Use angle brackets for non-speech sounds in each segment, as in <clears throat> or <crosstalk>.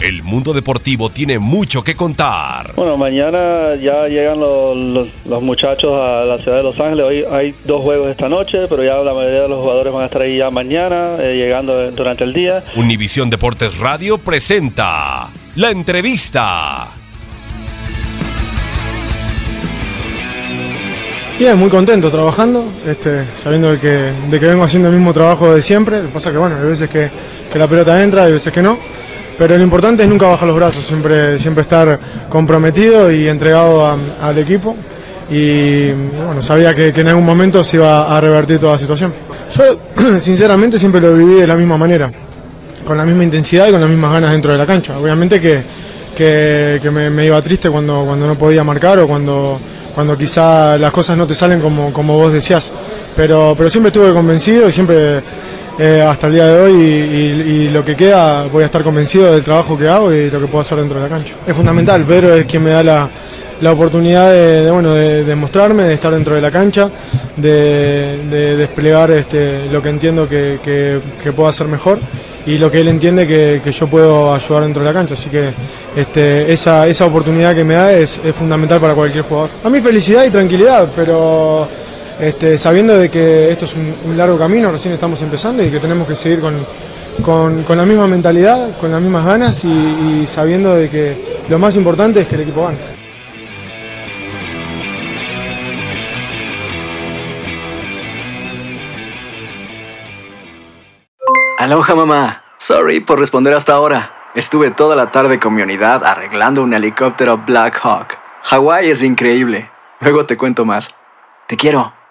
El mundo deportivo tiene mucho que contar. Bueno, mañana ya llegan los, los- los muchachos a la ciudad de Los Ángeles. Hoy hay dos juegos esta noche, pero ya la mayoría de los jugadores van a estar ahí ya mañana, eh, llegando durante el día. Univisión Deportes Radio presenta la entrevista. Bien, muy contento trabajando, este, sabiendo de que, de que vengo haciendo el mismo trabajo de siempre. Lo que pasa que bueno, hay veces que, que la pelota entra, hay veces que no. Pero lo importante es nunca bajar los brazos, siempre, siempre estar comprometido y entregado al equipo. Y bueno, sabía que, en algún momento se iba a revertir toda la situación. Yo <clears throat> sinceramente siempre lo viví de la misma manera, con la misma intensidad y con las mismas ganas dentro de la cancha. Obviamente que, que, me iba triste cuando, cuando no podía marcar o cuando, cuando quizá las cosas no te salen como, como vos decías. Pero, pero siempre estuve convencido y siempre eh, hasta el día de hoy y, lo que queda voy a estar convencido del trabajo que hago y lo que puedo hacer dentro de la cancha. Es fundamental, Pedro es quien me da la, la oportunidad de, de, bueno, de, de mostrarme, de estar dentro de la cancha, de, de desplegar este, lo que entiendo que, que- que puedo hacer mejor y lo que él entiende que, que yo puedo ayudar dentro de la cancha. Así que este, esa, esa oportunidad que me da es, es fundamental para cualquier jugador. A mí felicidad y tranquilidad, pero este, sabiendo de que esto es un, largo camino, recién estamos empezando y que tenemos que seguir con, con, la misma mentalidad, con las mismas ganas y, y sabiendo de que lo más importante es que el equipo gane. Aloha mamá. Sorry por responder hasta ahora. Estuve toda la tarde con mi unidad arreglando un helicóptero Black Hawk. Hawái es increíble. Luego te cuento más. Te quiero.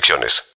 restricciones.